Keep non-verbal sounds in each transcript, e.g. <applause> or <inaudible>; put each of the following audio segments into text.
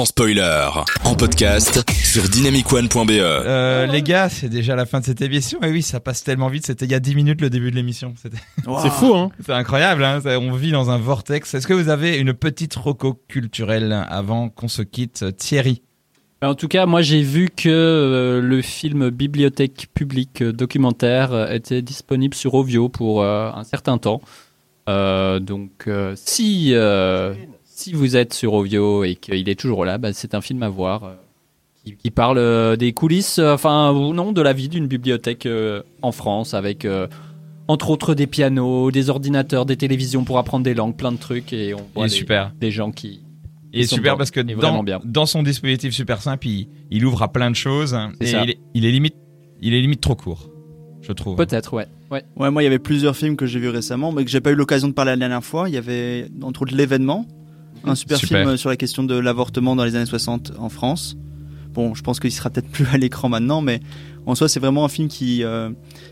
sans spoiler, en podcast sur dynamicone.be. Euh, les gars, c'est déjà la fin de cette émission. Et oui, ça passe tellement vite. C'était il y a 10 minutes le début de l'émission. C'était- C'est fou, hein C'est incroyable. Hein Ça- on vit dans un vortex. Est-ce que vous avez une petite roco culturelle avant qu'on se quitte, Thierry? En tout cas, moi j'ai vu que euh, le film Bibliothèque publique euh, documentaire euh, était disponible sur Ovio pour euh, un certain temps. Euh, donc euh, si, euh, si vous êtes sur Ovio et qu'il est toujours là, bah, c'est un film à voir euh, qui, qui parle euh, des coulisses, euh, enfin ou non, de la vie d'une bibliothèque euh, en France avec euh, entre autres des pianos, des ordinateurs, des télévisions pour apprendre des langues, plein de trucs et on Il voit est des, super. des gens qui Il est Ils sont super parce que dans, vraiment bien. dans son dispositif super simple, il, il ouvre à plein de choses. Et il est, il est limite, il est limite trop court, je trouve. peut-être ouais. ouais. Ouais, moi, il y avait plusieurs films que j'ai vus récemment, mais que j'ai pas eu l'occasion de parler la dernière fois. Il y avait, entre autres, L'événement, un super, Super. film euh, sur la question de l'avortement dans les années 60 en France. Bon, je pense qu'il sera peut-être plus à l'écran maintenant, mais en soi, c'est vraiment un film qui, euh,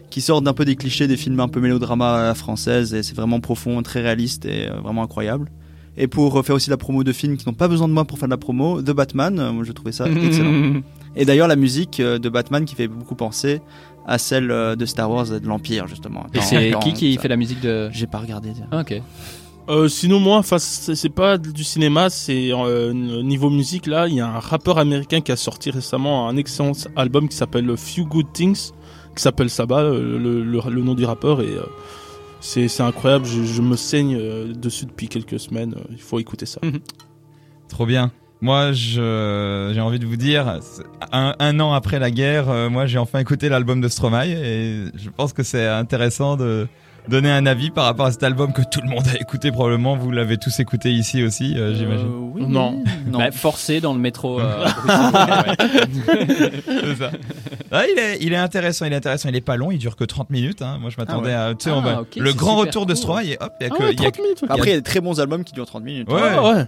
qui sort d'un peu des clichés des films un peu mélodrama à la française, et c'est vraiment profond, très réaliste et euh, vraiment incroyable. Et pour faire aussi la promo de films qui n'ont pas besoin de moi pour faire de la promo, The Batman, moi je trouvais ça <laughs> excellent. Et d'ailleurs, la musique de Batman qui fait beaucoup penser à celle de Star Wars et de l'Empire, justement. Et c'est qui qui fait la musique de J'ai pas regardé. Ah, Ok. Euh, sinon moi, c'est pas du cinéma, c'est euh, niveau musique là. Il y a un rappeur américain qui a sorti récemment un excellent album qui s'appelle Few Good Things, qui s'appelle Saba, euh, le, le, nom du rappeur et c'est incroyable. Je, me saigne dessus depuis quelques semaines. Il faut écouter ça. <laughs> Trop bien. Moi, j'ai envie de vous dire, un, un an après la guerre, moi, j'ai enfin écouté l'album de Stromae et je pense que c'est intéressant de donner un avis par rapport à cet album que tout le monde a écouté probablement. Vous l'avez tous écouté ici aussi, euh, j'imagine. Euh, oui, Non. non. Bah, forcé dans le métro. euh, <laughs> ouais. C'est ça. Ah, il est, il est intéressant, il est intéressant. Il est pas long, il dure que 30 minutes. Hein. Moi, je m'attendais à, tu sais, on Ah, va- le grand retour de court. Stromae. Et hop, il y a Ah que, ouais, il y a 30 minutes. Après, il y a des très bons albums qui durent 30 minutes. Ouais. Ah ouais.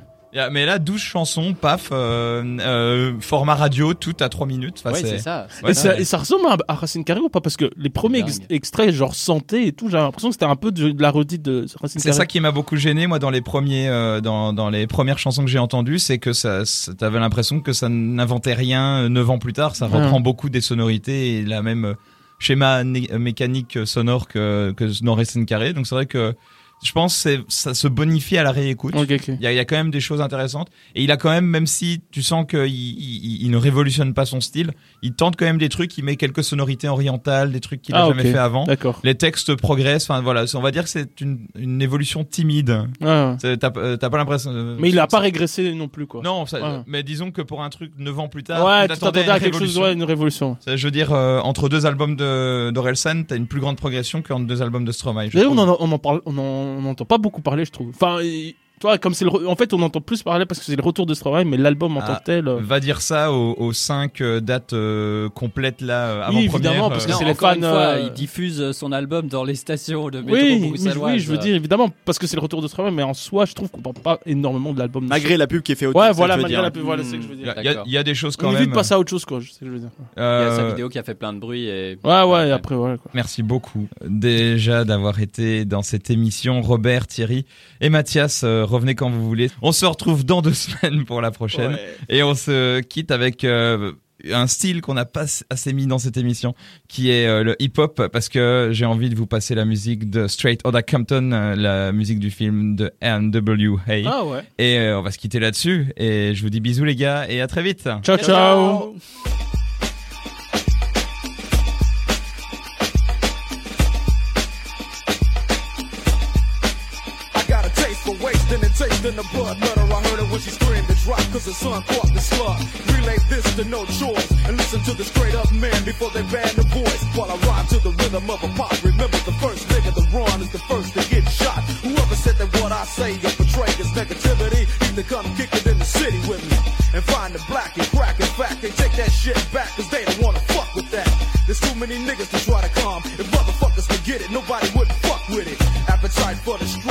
Mais là, 12 chansons, paf, euh, euh, format radio, tout à 3 minutes. Enfin, Ouais, c'est- c'est ça. Ouais, et, ça, ouais. et ça ressemble à, Racine Carré ou pas? Parce que les premiers ex- extraits, genre santé et tout, j'avais l'impression que c'était un peu de, de la redite de Racine C'est Carré. ça qui m'a beaucoup gêné moi dans les premiers euh, dans, dans les premières chansons que j'ai entendues, c'est que ça, ça- t'avais l'impression que ça n'inventait rien euh, neuf ans plus tard, ça Ouais. reprend beaucoup des sonorités et la même euh, schéma euh, mécanique euh, sonore que que dans Racine Carré. Donc c'est vrai que je pense que ça se bonifie à la réécoute. Il y, a, il y a quand même des choses intéressantes et il a quand même même si tu sens qu'il il, il- il ne révolutionne pas son style, il tente quand même des trucs, il met quelques sonorités orientales, des trucs qu'il a Ah, jamais fait avant. Les textes progressent, enfin voilà, on va dire que c'est une, une évolution timide. Ouais. T'as euh, t'as pas l'impression. euh, Mais il a ça- pas régressé non plus, quoi. Non, ça- mais disons que pour un truc 9 ans plus tard, Ouais, tu t'attendais une à quelque chose, ouais, une révolution. Ça, Je veux dire, euh, entre deux albums de d'Orelsan, t'as une plus grande progression qu'entre deux albums de Stromae. D'ailleurs, on en, on en parle, on en, on entend pas beaucoup parler, je trouve. Enfin, tu vois, comme c'est le, re- en fait, on entend plus parler parce que c'est le retour de Stromae, mais l'album en Ah, tant que tel. euh, Va dire ça aux, aux cinq euh, dates euh, complètes là avant Oui, première. évidemment, parce que c'est les fans, une fois, euh, il diffuse son album dans les stations de métro Oui, oui, je veux dire évidemment parce que c'est le retour de Stromae, mais en soi, je trouve qu'on parle pas énormément de l'album. Malgré la pub qui est faite autour. Ouais, voilà, malgré dire. la pub, voilà, c'est ce que je veux dire. il y a- il y a des choses quand On même. évite de passer à autre chose, quoi. Je sais ce que je veux dire. Il y a sa vidéo qui a fait plein de bruit et. Ouais, ouais, après, voilà, quoi. Merci beaucoup déjà d'avoir été dans cette émission. Robert, Thierry et Mathias, euh, revenez quand vous voulez. On se retrouve dans deux <laughs> semaines pour la prochaine. Ouais. Et on se quitte avec euh, un style qu'on n'a pas assez mis dans cette émission, qui est euh, le hip-hop, parce que j'ai envie de vous passer la musique de Straight Outta Compton, euh, la musique du film de N.W.A. Ah ouais. Et euh, on va se quitter là-dessus. Et je vous dis bisous les gars, et à très vite. Ciao, ciao. Wasting and the blood. Murder, I heard it when she screamed and dropped cause her son caught the slug. Relay this to no choice and listen to the straight up man before they ban the voice. While I rhyme to the rhythm of a pop. Remember the first nigga to run is the first to get shot. Whoever said that what I say or portray is negativity, to come kick it in the city with me. And find the black and crack. In fact, they take that shit back cause they don't wanna fuck with that. There's too many niggas to try to calm. If motherfuckers could get it, nobody would fuck with it. Appetite for the to get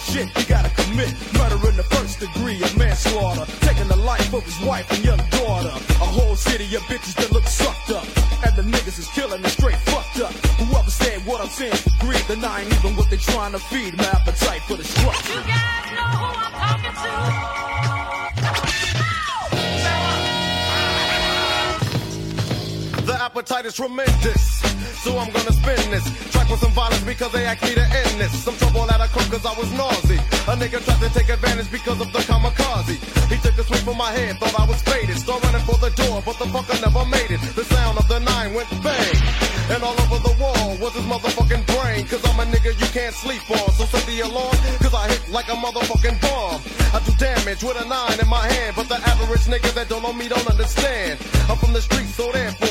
shit you gotta commit. Murder in the first degree, a manslaughter. Taking the life of his wife and young daughter. A whole city of bitches that look sucked up. And the niggas is killing it straight fucked up. Whoever said what I'm saying? Greed denying even what they trying to feed. My appetite for destruction. You guys know who I'm talking to. The appetite is tremendous. So I'm gonna spin this track with some violence because they asked me to end this. Some trouble at a cook cause I was nauseous. A nigga tried to take advantage because of the kamikaze. He took a swing from my head, thought I was faded. Start running for the door, but the fucker never made it. The sound of the nine went bang. And all over the wall was his motherfucking brain. Cause I'm a nigga you can't sleep on. So set the alarm, cause I hit like a motherfucking bomb. I do damage with a nine in my hand. But the average nigga that don't know me don't understand. I'm from the streets, so therefore,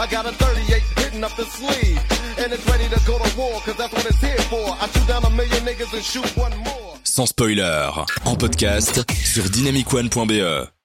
I got a 38 hitting up the sleeve. And it's ready to go to war, that's what it's here for. I down a million niggas and shoot one more. Sans spoiler, en podcast sur dynamicone.be.